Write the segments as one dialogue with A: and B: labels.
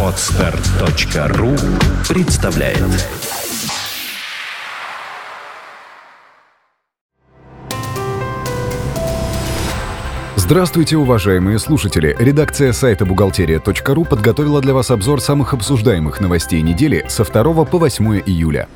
A: Отстар.ру представляет Здравствуйте, уважаемые слушатели! Редакция сайта бухгалтерия.ру подготовила для вас обзор самых обсуждаемых новостей недели со 2 по 8 июля.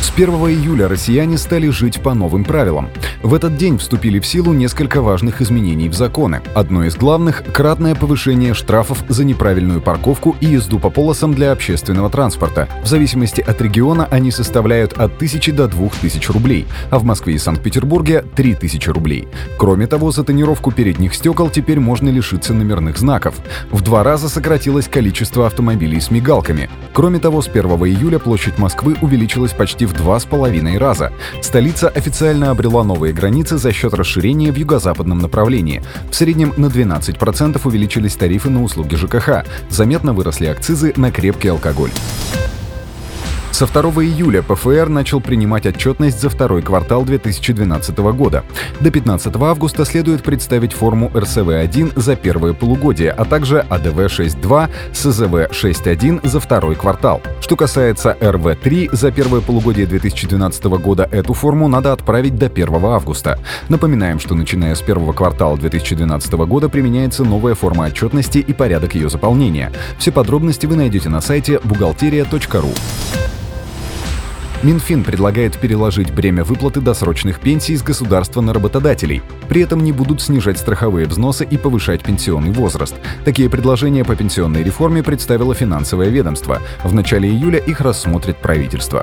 A: С 1 июля россияне стали жить по новым правилам. В этот день вступили в силу несколько важных изменений в законы. Одно из главных – кратное повышение штрафов за неправильную парковку и езду по полосам для общественного транспорта. В зависимости от региона они составляют от 1000 до 2000 рублей, а в Москве и Санкт-Петербурге – 3000 рублей. Кроме того, за тонировку передних стекол теперь можно лишиться номерных знаков. В два раза сократилось количество автомобилей с мигалками. Кроме того, с 1 июля площадь Москвы увеличилась почти в два с половиной раза. Столица официально обрела новые границы за счет расширения в юго-западном направлении. В среднем на 12% увеличились тарифы на услуги ЖКХ. Заметно выросли акцизы на крепкий алкоголь. Со 2 июля ПФР начал принимать отчетность за второй квартал 2012 года. До 15 августа следует представить форму РСВ-1 за первое полугодие, а также АДВ-6.2, СЗВ-6.1 за второй квартал. Что касается РВ-3 за первое полугодие 2012 года, эту форму надо отправить до 1 августа. Напоминаем, что начиная с первого квартала 2012 года применяется новая форма отчетности и порядок ее заполнения. Все подробности вы найдете на сайте бухгалтерия.ру. Минфин предлагает переложить бремя выплаты досрочных пенсий с государства на работодателей. При этом не будут снижать страховые взносы и повышать пенсионный возраст. Такие предложения по пенсионной реформе представило финансовое ведомство. В начале июля их рассмотрит правительство.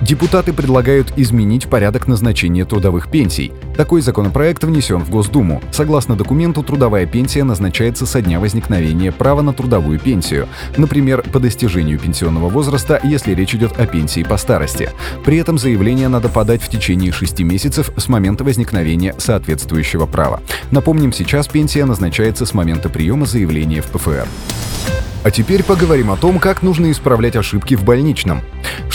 A: Депутаты предлагают изменить порядок назначения трудовых пенсий. Такой законопроект внесен в Госдуму. Согласно документу, трудовая пенсия назначается со дня возникновения права на трудовую пенсию. Например, по достижению пенсионного возраста, если речь идет о пенсии по старости. При этом заявление надо подать в течение 6 месяцев с момента возникновения соответствующего права. Напомним, сейчас пенсия назначается с момента приема заявления в ПФР. А теперь поговорим о том, как нужно исправлять ошибки в больничном.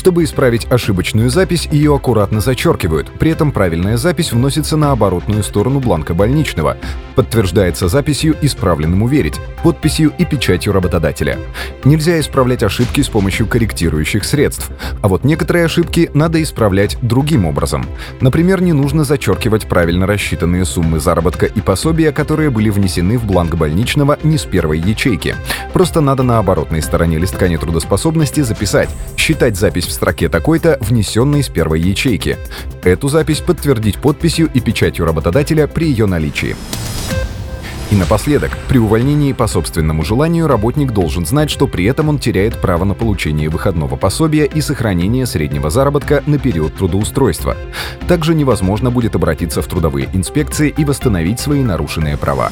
A: Чтобы исправить ошибочную запись, ее аккуратно зачеркивают. При этом правильная запись вносится на оборотную сторону бланка больничного. Подтверждается записью «Исправленному верить», подписью и печатью работодателя. Нельзя исправлять ошибки с помощью корректирующих средств. А вот некоторые ошибки надо исправлять другим образом. Например, не нужно зачеркивать правильно рассчитанные суммы заработка и пособия, которые были внесены в бланк больничного не с первой ячейки. Просто надо на оборотной стороне листка нетрудоспособности записать «Считать запись в строке такой-то, внесенной с первой ячейки». Эту запись подтвердить подписью и печатью работодателя при ее наличии. И напоследок, при увольнении по собственному желанию работник должен знать, что при этом он теряет право на получение выходного пособия и сохранение среднего заработка на период трудоустройства. Также невозможно будет обратиться в трудовые инспекции и восстановить свои нарушенные права.